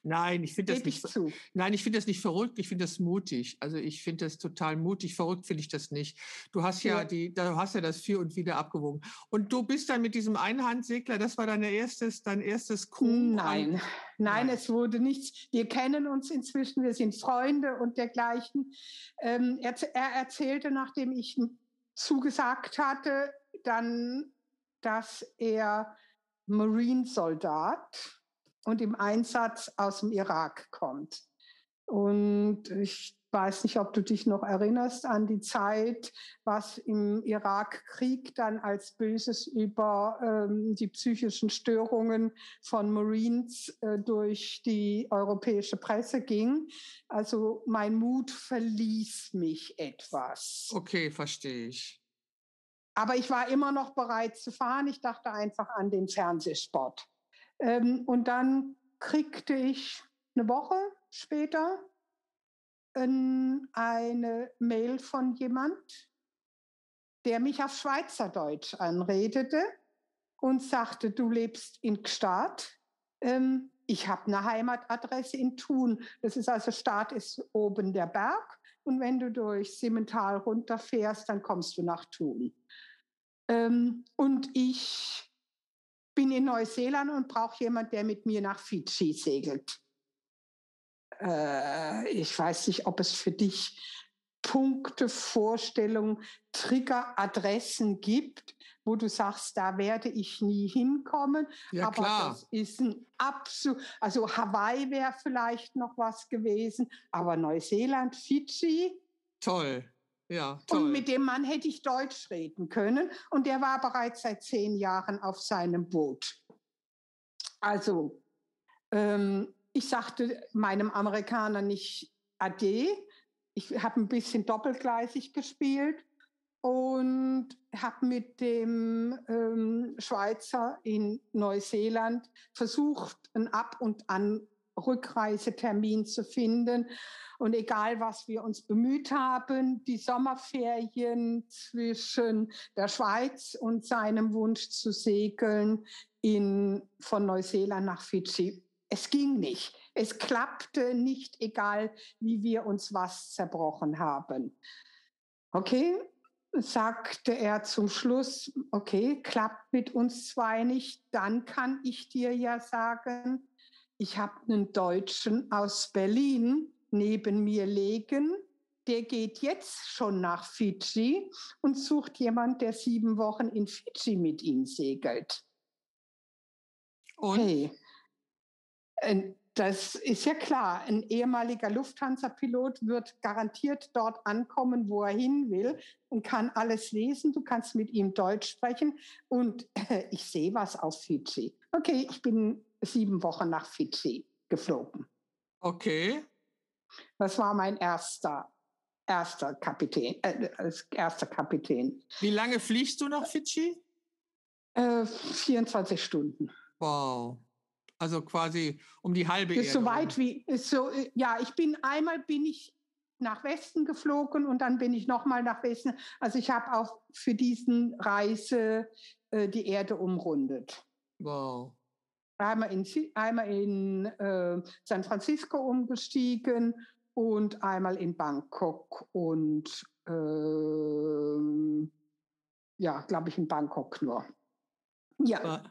Nein, ich finde das nicht. Zu. Nein, ich finde das nicht verrückt. Ich finde das mutig. Also ich finde das total mutig. Verrückt finde ich das nicht. Du hast ja, ja, die, du hast ja das für und wieder abgewogen. Und du bist dann mit diesem Einhandsegler. Das war dein erstes, dein erstes Crew. Nein, nein, es wurde nichts. Wir kennen uns inzwischen. Wir sind Freunde und dergleichen. Ähm, er, er erzählte, nachdem ich zugesagt hatte, dann, dass er Marine-Soldat und im Einsatz aus dem Irak kommt. Und ich weiß nicht, ob du dich noch erinnerst an die Zeit, was im Irakkrieg dann als Böses über ähm, die psychischen Störungen von Marines äh, durch die europäische Presse ging. Also mein Mut verließ mich etwas. Okay, verstehe ich. Aber ich war immer noch bereit zu fahren. Ich dachte einfach an den Fernsehsport. Ähm, und dann kriegte ich eine Woche später ähm, eine Mail von jemand, der mich auf Schweizerdeutsch anredete und sagte, du lebst in Gstaad. Ähm, ich habe eine Heimatadresse in Thun. Das ist also Stadt ist oben der Berg und wenn du durch Simmental runterfährst, dann kommst du nach Thun. Ähm, und ich bin in Neuseeland und brauche jemanden, der mit mir nach Fidschi segelt. Äh, ich weiß nicht, ob es für dich Punkte, Vorstellungen, Trigger, Adressen gibt, wo du sagst, da werde ich nie hinkommen. Ja, aber klar. das ist ein absolut, also Hawaii wäre vielleicht noch was gewesen, aber Neuseeland, Fidschi. Toll. Ja, toll. Und mit dem Mann hätte ich Deutsch reden können. Und der war bereits seit zehn Jahren auf seinem Boot. Also, ähm, ich sagte meinem Amerikaner nicht Ade. Ich habe ein bisschen doppelgleisig gespielt und habe mit dem ähm, Schweizer in Neuseeland versucht, ein Ab- und An Rückreisetermin zu finden. Und egal, was wir uns bemüht haben, die Sommerferien zwischen der Schweiz und seinem Wunsch zu segeln in, von Neuseeland nach Fidschi, es ging nicht. Es klappte nicht, egal wie wir uns was zerbrochen haben. Okay, sagte er zum Schluss, okay, klappt mit uns zwei nicht, dann kann ich dir ja sagen, ich habe einen Deutschen aus Berlin neben mir legen, der geht jetzt schon nach Fidschi und sucht jemand, der sieben Wochen in Fidschi mit ihm segelt. Und? Hey, das ist ja klar. Ein ehemaliger Lufthansa-Pilot wird garantiert dort ankommen, wo er hin will und kann alles lesen. Du kannst mit ihm Deutsch sprechen und äh, [laughs] ich sehe was auf Fidschi. Okay, ich bin sieben Wochen nach Fidschi geflogen. Okay. Das war mein erster, erster Kapitän, äh, als erster Kapitän. Wie lange fliegst du nach Fidschi? Äh, 24 Stunden. Wow. Also quasi um die halbe ist Erde. So weit wie, ist so, ja, ich bin einmal bin ich nach Westen geflogen und dann bin ich nochmal nach Westen. Also ich habe auch für diesen Reise äh, die Erde umrundet. Wow einmal in, einmal in äh, San Francisco umgestiegen und einmal in Bangkok und äh, ja, glaube ich in Bangkok nur. Ja.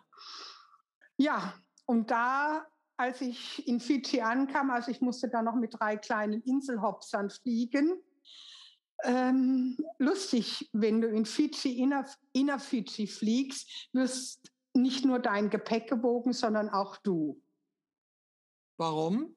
Ja, und da, als ich in Fidschi ankam, also ich musste da noch mit drei kleinen Inselhopsern fliegen, ähm, lustig, wenn du in Fidschi, inner, inner Fidschi fliegst, wirst nicht nur dein Gepäck gewogen, sondern auch du. Warum?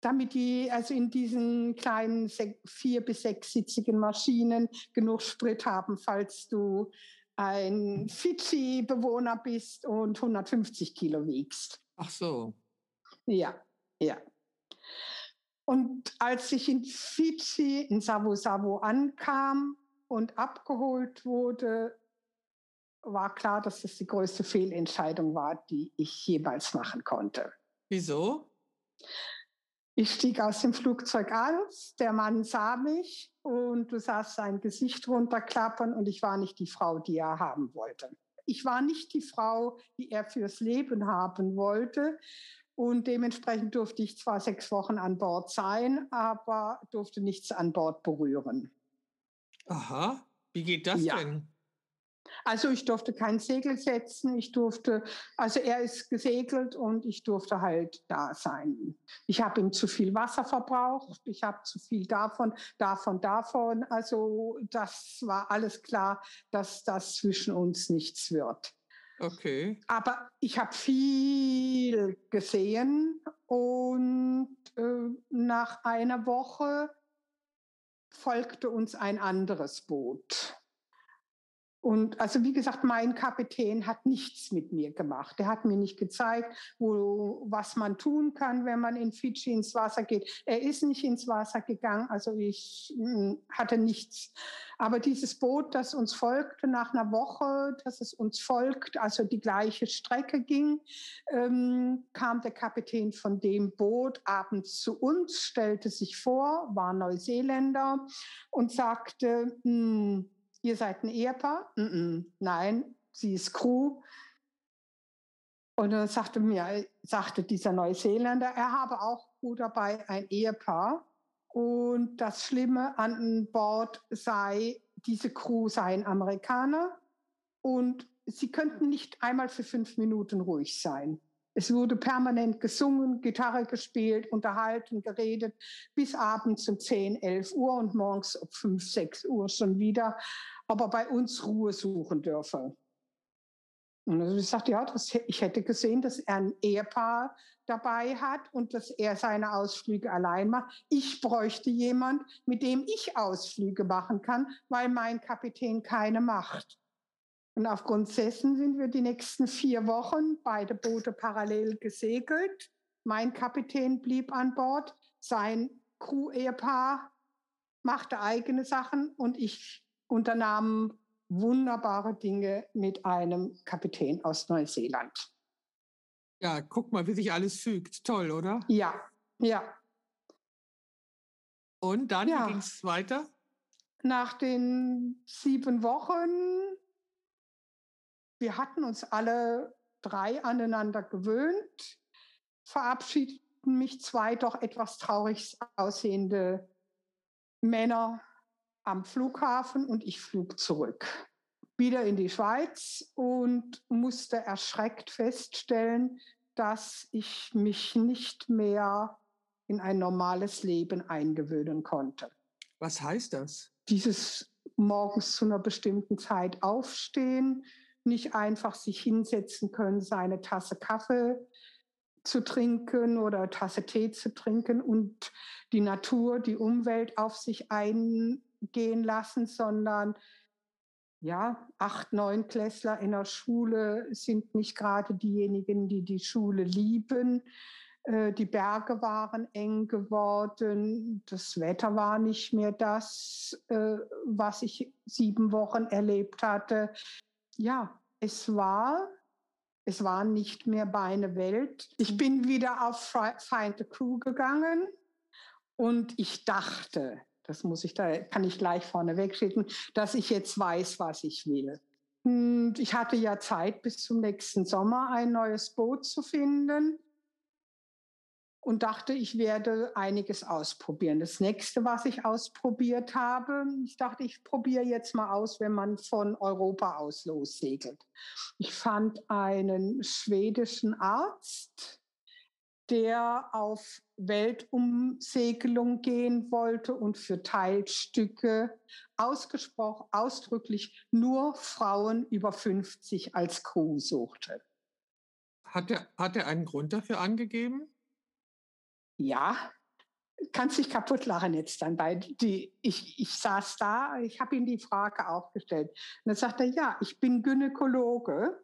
Damit die also in diesen kleinen vier- bis sechssitzigen Maschinen genug Sprit haben, falls du ein Fidschi-Bewohner bist und 150 Kilo wiegst. Ach so. Ja, ja. Und als ich in Fidschi, in Savo Savo ankam und abgeholt wurde, war klar, dass das die größte Fehlentscheidung war, die ich jemals machen konnte. Wieso? Ich stieg aus dem Flugzeug aus, der Mann sah mich und du sahst sein Gesicht runterklappern und ich war nicht die Frau, die er haben wollte. Ich war nicht die Frau, die er fürs Leben haben wollte. Und dementsprechend durfte ich zwar sechs Wochen an Bord sein, aber durfte nichts an Bord berühren. Aha, wie geht das ja. denn? Also ich durfte kein Segel setzen, ich durfte, also er ist gesegelt und ich durfte halt da sein. Ich habe ihm zu viel Wasser verbraucht, ich habe zu viel davon, davon, davon. Also das war alles klar, dass das zwischen uns nichts wird. Okay. Aber ich habe viel gesehen und äh, nach einer Woche folgte uns ein anderes Boot. Und also wie gesagt, mein Kapitän hat nichts mit mir gemacht. Er hat mir nicht gezeigt, wo, was man tun kann, wenn man in Fidschi ins Wasser geht. Er ist nicht ins Wasser gegangen, also ich mh, hm, hatte nichts. Aber dieses Boot, das uns folgte nach einer Woche, dass es uns folgt, also die gleiche Strecke ging, ähm, kam der Kapitän von dem Boot abends zu uns, stellte sich vor, war Neuseeländer und sagte, hm, ihr seid ein Ehepaar? Nein, sie ist Crew. Und dann sagte mir, sagte dieser Neuseeländer, er habe auch Crew dabei, ein Ehepaar. Und das Schlimme an Bord sei, diese Crew seien Amerikaner und sie könnten nicht einmal für fünf Minuten ruhig sein. Es wurde permanent gesungen, Gitarre gespielt, unterhalten, geredet, bis abends um 10, 11 Uhr und morgens um 5, 6 Uhr schon wieder aber bei uns Ruhe suchen dürfe. Und also ich sagte, ja, das, ich hätte gesehen, dass er ein Ehepaar dabei hat und dass er seine Ausflüge allein macht. Ich bräuchte jemand, mit dem ich Ausflüge machen kann, weil mein Kapitän keine macht. Und aufgrund dessen sind wir die nächsten vier Wochen beide Boote parallel gesegelt. Mein Kapitän blieb an Bord, sein Crew-Ehepaar machte eigene Sachen und ich unternahmen wunderbare Dinge mit einem Kapitän aus Neuseeland. Ja, guck mal, wie sich alles fügt. Toll, oder? Ja, ja. Und dann ja. ging es weiter? Nach den sieben Wochen, wir hatten uns alle drei aneinander gewöhnt, verabschiedeten mich zwei doch etwas traurig aussehende Männer am Flughafen und ich flog zurück. Wieder in die Schweiz und musste erschreckt feststellen, dass ich mich nicht mehr in ein normales Leben eingewöhnen konnte. Was heißt das? Dieses morgens zu einer bestimmten Zeit aufstehen, nicht einfach sich hinsetzen können, seine Tasse Kaffee zu trinken oder Tasse Tee zu trinken und die Natur, die Umwelt auf sich ein gehen lassen, sondern ja, acht, neun Klässler in der Schule sind nicht gerade diejenigen, die die Schule lieben. Äh, die Berge waren eng geworden, das Wetter war nicht mehr das, äh, was ich sieben Wochen erlebt hatte. Ja, es war, es war nicht mehr meine Welt. Ich bin wieder auf Find the Crew gegangen und ich dachte, das muss ich da, kann ich gleich vorne wegschicken, dass ich jetzt weiß, was ich will. Und ich hatte ja Zeit, bis zum nächsten Sommer ein neues Boot zu finden und dachte, ich werde einiges ausprobieren. Das nächste, was ich ausprobiert habe, ich dachte, ich probiere jetzt mal aus, wenn man von Europa aus lossegelt. Ich fand einen schwedischen Arzt, der auf Weltumsegelung gehen wollte und für Teilstücke ausgesprochen, ausdrücklich nur Frauen über 50 als Crew suchte. Hat er, hat er einen Grund dafür angegeben? Ja, kannst dich kaputt lachen jetzt dann, weil die, ich, ich saß da, ich habe ihm die Frage auch gestellt. Und dann sagt er, ja, ich bin Gynäkologe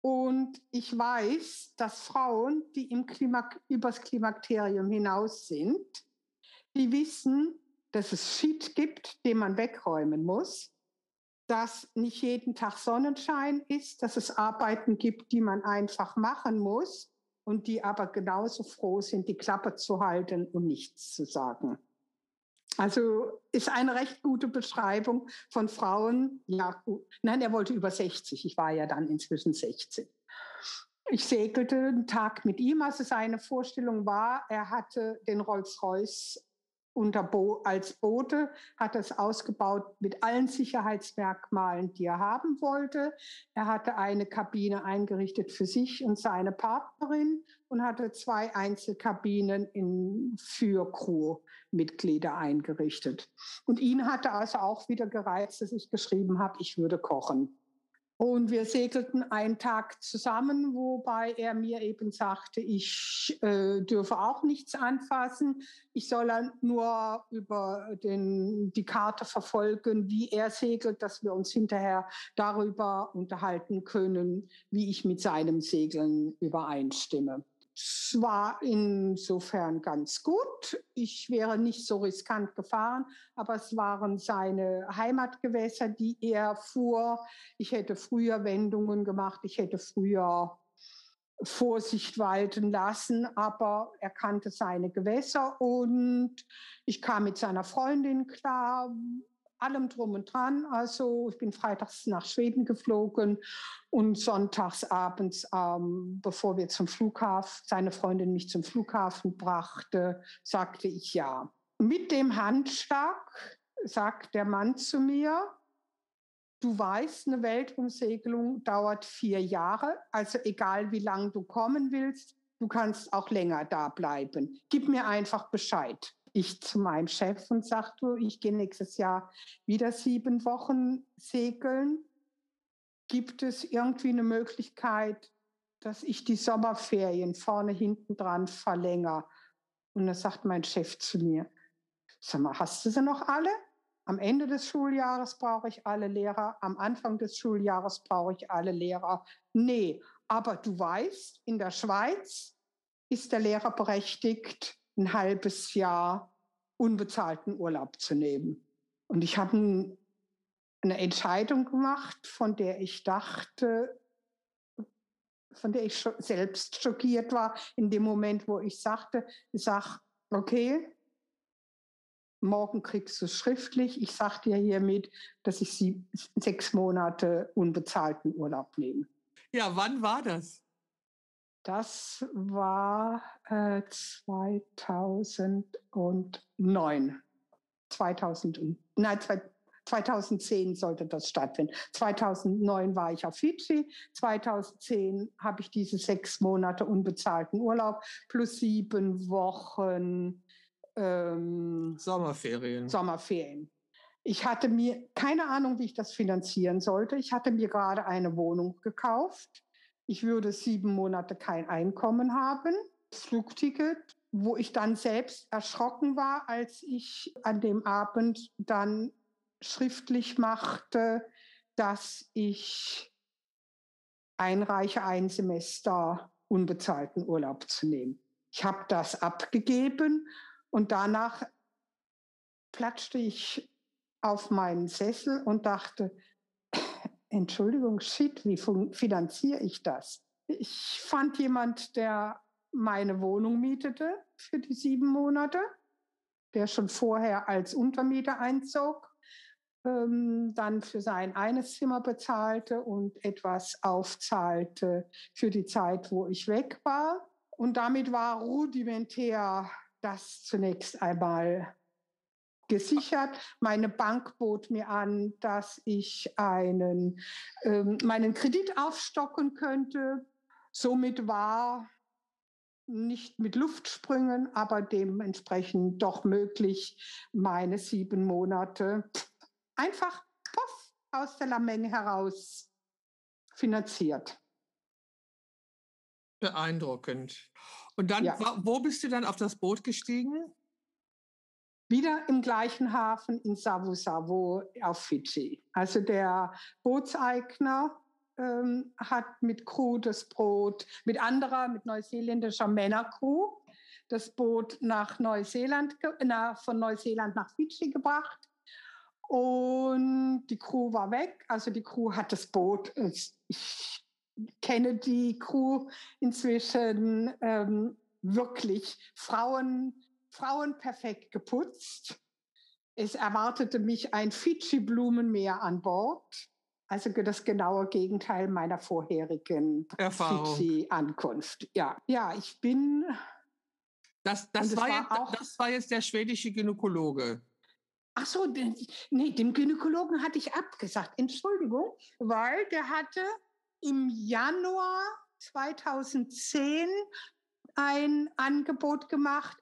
und ich weiß, dass Frauen, die im Klimak übers Klimakterium hinaus sind, die wissen, dass es Shit gibt, den man wegräumen muss, dass nicht jeden Tag Sonnenschein ist, dass es Arbeiten gibt, die man einfach machen muss und die aber genauso froh sind, die Klappe zu halten und nichts zu sagen. Also ist eine recht gute Beschreibung von Frauen. Ja, gut. Nein, er wollte über 60. Ich war ja dann inzwischen 60. Ich segelte einen Tag mit ihm. Also seine Vorstellung war, er hatte den Rolls-Royce unter Bo als Bote, hat es ausgebaut mit allen Sicherheitsmerkmalen, die er haben wollte. Er hatte eine Kabine eingerichtet für sich und seine Partnerin und hatte zwei Einzelkabinen in, für Crewmitglieder eingerichtet. Und ihn hatte also auch wieder gereizt, dass ich geschrieben habe, ich würde kochen. Und wir segelten einen Tag zusammen, wobei er mir eben sagte, ich äh, dürfe auch nichts anfassen. Ich soll nur über den, die Karte verfolgen, wie er segelt, dass wir uns hinterher darüber unterhalten können, wie ich mit seinem Segeln übereinstimme. Es war insofern ganz gut. Ich wäre nicht so riskant gefahren, aber es waren seine Heimatgewässer, die er fuhr. Ich hätte früher Wendungen gemacht, ich hätte früher Vorsicht walten lassen, aber er kannte seine Gewässer und ich kam mit seiner Freundin klar allem drum und dran. Also ich bin freitags nach Schweden geflogen und sonntags abends, ähm, bevor wir zum Flughafen, seine Freundin mich zum Flughafen brachte, sagte ich ja. Mit dem Handschlag sagt der Mann zu mir, du weißt, eine Weltumsegelung dauert vier Jahre, also egal wie lange du kommen willst, du kannst auch länger da bleiben. Gib mir einfach Bescheid ich zu meinem Chef und sagte, ich gehe nächstes Jahr wieder sieben Wochen segeln. Gibt es irgendwie eine Möglichkeit, dass ich die Sommerferien vorne hinten dran verlängere? Und da sagt mein Chef zu mir, sag mal, hast du sie noch alle? Am Ende des Schuljahres brauche ich alle Lehrer, am Anfang des Schuljahres brauche ich alle Lehrer. Nee, aber du weißt, in der Schweiz ist der Lehrer berechtigt, ein halbes Jahr unbezahlten Urlaub zu nehmen. Und ich habe eine Entscheidung gemacht, von der ich dachte, von der ich selbst schockiert war, in dem Moment, wo ich sagte, ich sage, okay, morgen kriegst du es schriftlich. Ich sage dir hiermit, dass ich sie sechs Monate unbezahlten Urlaub nehme. Ja, wann war das? Das war äh, 2009. 2000, nein, 2010 sollte das stattfinden. 2009 war ich auf Fidschi. 2010 habe ich diese sechs Monate unbezahlten Urlaub plus sieben Wochen ähm, Sommerferien. Sommerferien. Ich hatte mir keine Ahnung, wie ich das finanzieren sollte. Ich hatte mir gerade eine Wohnung gekauft ich würde sieben Monate kein Einkommen haben. Flugticket, wo ich dann selbst erschrocken war, als ich an dem Abend dann schriftlich machte, dass ich einreiche, ein Semester unbezahlten Urlaub zu nehmen. Ich habe das abgegeben und danach platschte ich auf meinen Sessel und dachte, Entschuldigung, shit, wie finanziere ich das? Ich fand jemand, der meine Wohnung mietete für die sieben Monate, der schon vorher als Untermieter einzog, ähm, dann für sein eines Zimmer bezahlte und etwas aufzahlte für die Zeit, wo ich weg war. Und damit war rudimentär das zunächst einmal gesichert. Meine Bank bot mir an, dass ich einen, ähm, meinen Kredit aufstocken könnte. Somit war nicht mit Luftsprüngen, aber dementsprechend doch möglich, meine sieben Monate einfach puff, aus der Lameng heraus finanziert. Beeindruckend. Und dann, ja. wo bist du dann auf das Boot gestiegen? Wieder im gleichen Hafen in Savo Savo auf Fidschi. Also der Bootseigner ähm, hat mit Crew das Boot, mit anderer, mit neuseeländischer Männercrew, das Boot nach Neuseeland, na, von Neuseeland nach Fidschi gebracht. Und die Crew war weg. Also die Crew hat das Boot. Ich kenne die Crew inzwischen ähm, wirklich. Frauen, Frauen perfekt geputzt. Es erwartete mich ein Fidschi-Blumenmeer an Bord. Also das genaue Gegenteil meiner vorherigen Fidschi-Ankunft. Ja, ja, ich bin. Das, das, war, war jetzt, auch, das war jetzt der schwedische Gynäkologe. Ach so, nee, dem Gynäkologen hatte ich abgesagt. Entschuldigung, weil der hatte im Januar 2010 ein Angebot gemacht.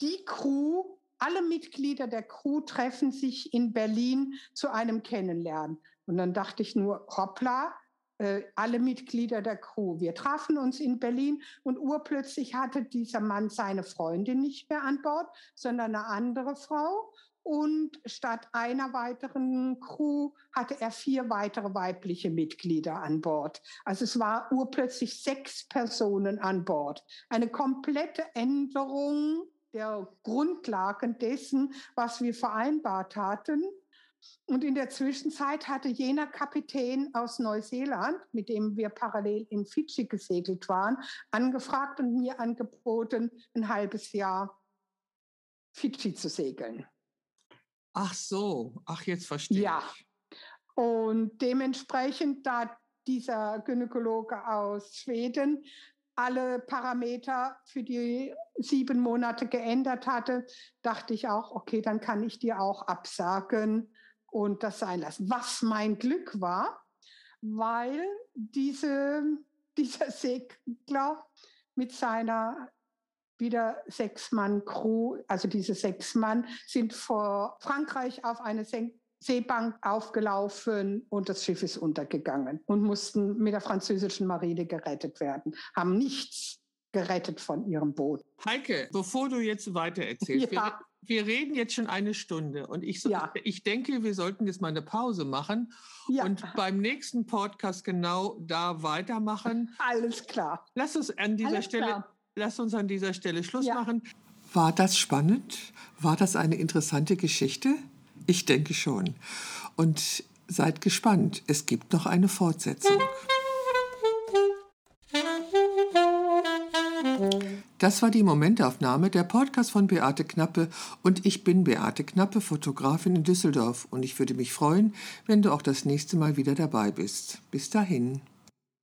Die Crew, alle Mitglieder der Crew treffen sich in Berlin zu einem Kennenlernen. Und dann dachte ich nur, hoppla, äh, alle Mitglieder der Crew. Wir trafen uns in Berlin und urplötzlich hatte dieser Mann seine Freundin nicht mehr an Bord, sondern eine andere Frau. Und statt einer weiteren Crew hatte er vier weitere weibliche Mitglieder an Bord. Also es war urplötzlich sechs Personen an Bord. Eine komplette Änderung der Grundlagen dessen, was wir vereinbart hatten. Und in der Zwischenzeit hatte jener Kapitän aus Neuseeland, mit dem wir parallel in Fidschi gesegelt waren, angefragt und mir angeboten, ein halbes Jahr Fidschi zu segeln. Ach so, ach jetzt verstehe ja. ich. Ja, und dementsprechend, da dieser Gynäkologe aus Schweden alle Parameter für die sieben Monate geändert hatte, dachte ich auch, okay, dann kann ich dir auch absagen und das sein lassen. Was mein Glück war, weil diese, [laughs] dieser Segler mit seiner wieder sechs Mann Crew, also diese sechs Mann sind vor Frankreich auf eine Seebank aufgelaufen und das Schiff ist untergegangen und mussten mit der französischen Marine gerettet werden, haben nichts gerettet von ihrem Boot. Heike, bevor du jetzt weiter erzählst, ja wir reden jetzt schon eine Stunde und ich, so, ja. ich denke, wir sollten jetzt mal eine Pause machen ja. und beim nächsten Podcast genau da weitermachen. [laughs] Alles klar. Lass uns an dieser Alles Stelle, klar. lass uns an dieser Stelle Schluss ja. machen. War das spannend? War das eine interessante Geschichte? Ich denke schon. Und seid gespannt, es gibt noch eine Fortsetzung. Das war die Momentaufnahme, der Podcast von Beate Knappe und ich bin Beate Knappe, Fotografin in Düsseldorf und ich würde mich freuen, wenn du auch das nächste Mal wieder dabei bist. Bis dahin.